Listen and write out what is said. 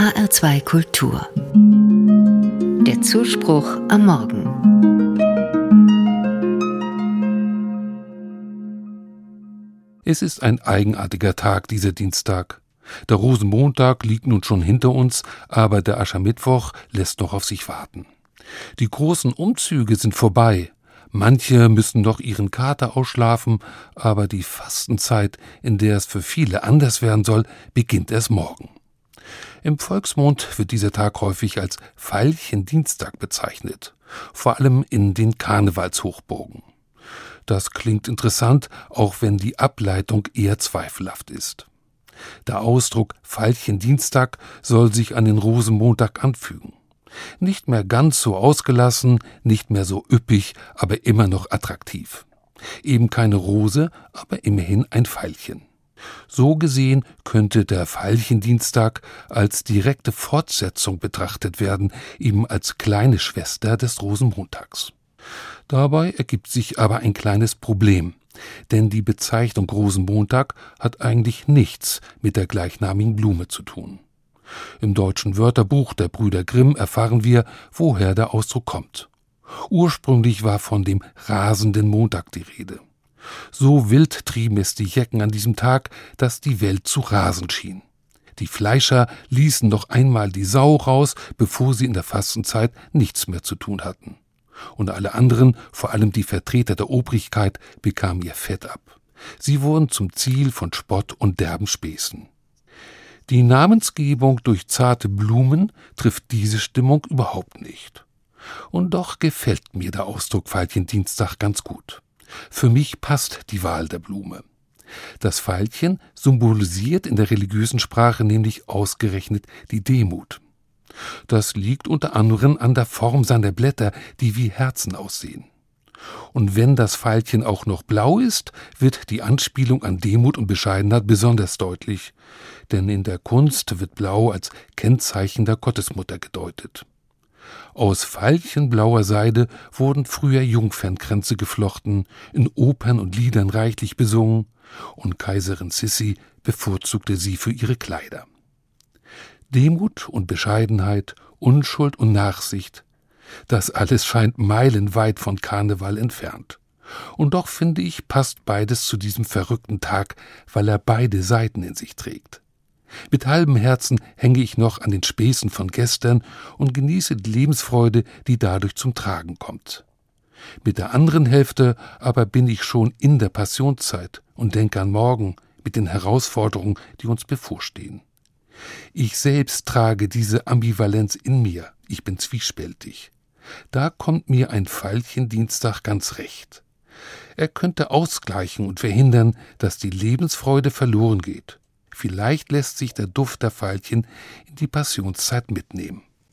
HR2 Kultur. Der Zuspruch am Morgen. Es ist ein eigenartiger Tag, dieser Dienstag. Der Rosenmontag liegt nun schon hinter uns, aber der Aschermittwoch lässt noch auf sich warten. Die großen Umzüge sind vorbei. Manche müssen noch ihren Kater ausschlafen, aber die Fastenzeit, in der es für viele anders werden soll, beginnt erst morgen. Im Volksmund wird dieser Tag häufig als Veilchendienstag bezeichnet, vor allem in den Karnevalshochburgen. Das klingt interessant, auch wenn die Ableitung eher zweifelhaft ist. Der Ausdruck Veilchendienstag soll sich an den Rosenmontag anfügen. Nicht mehr ganz so ausgelassen, nicht mehr so üppig, aber immer noch attraktiv. Eben keine Rose, aber immerhin ein Veilchen. So gesehen könnte der Veilchendienstag als direkte Fortsetzung betrachtet werden, eben als kleine Schwester des Rosenmontags. Dabei ergibt sich aber ein kleines Problem, denn die Bezeichnung Rosenmontag hat eigentlich nichts mit der gleichnamigen Blume zu tun. Im deutschen Wörterbuch der Brüder Grimm erfahren wir, woher der Ausdruck kommt. Ursprünglich war von dem rasenden Montag die Rede. So wild trieben es die Jecken an diesem Tag, dass die Welt zu rasen schien. Die Fleischer ließen noch einmal die Sau raus, bevor sie in der Fastenzeit nichts mehr zu tun hatten. Und alle anderen, vor allem die Vertreter der Obrigkeit, bekamen ihr Fett ab. Sie wurden zum Ziel von Spott und derben Späßen. Die Namensgebung durch zarte Blumen trifft diese Stimmung überhaupt nicht. Und doch gefällt mir der Ausdruck Veilchendienstag ganz gut. Für mich passt die Wahl der Blume. Das Veilchen symbolisiert in der religiösen Sprache nämlich ausgerechnet die Demut. Das liegt unter anderem an der Form seiner Blätter, die wie Herzen aussehen. Und wenn das Pfeilchen auch noch blau ist, wird die Anspielung an Demut und Bescheidenheit besonders deutlich, denn in der Kunst wird Blau als Kennzeichen der Gottesmutter gedeutet. Aus veilchenblauer Seide wurden früher Jungfernkränze geflochten, in Opern und Liedern reichlich besungen, und Kaiserin Sissi bevorzugte sie für ihre Kleider. Demut und Bescheidenheit, Unschuld und Nachsicht, das alles scheint meilenweit von Karneval entfernt. Und doch finde ich, passt beides zu diesem verrückten Tag, weil er beide Seiten in sich trägt. Mit halbem Herzen hänge ich noch an den Späßen von gestern und genieße die Lebensfreude, die dadurch zum Tragen kommt. Mit der anderen Hälfte aber bin ich schon in der Passionszeit und denke an morgen mit den Herausforderungen, die uns bevorstehen. Ich selbst trage diese Ambivalenz in mir, ich bin zwiespältig. Da kommt mir ein Veilchendienstag ganz recht. Er könnte ausgleichen und verhindern, dass die Lebensfreude verloren geht. Vielleicht lässt sich der Duft der Veilchen in die Passionszeit mitnehmen.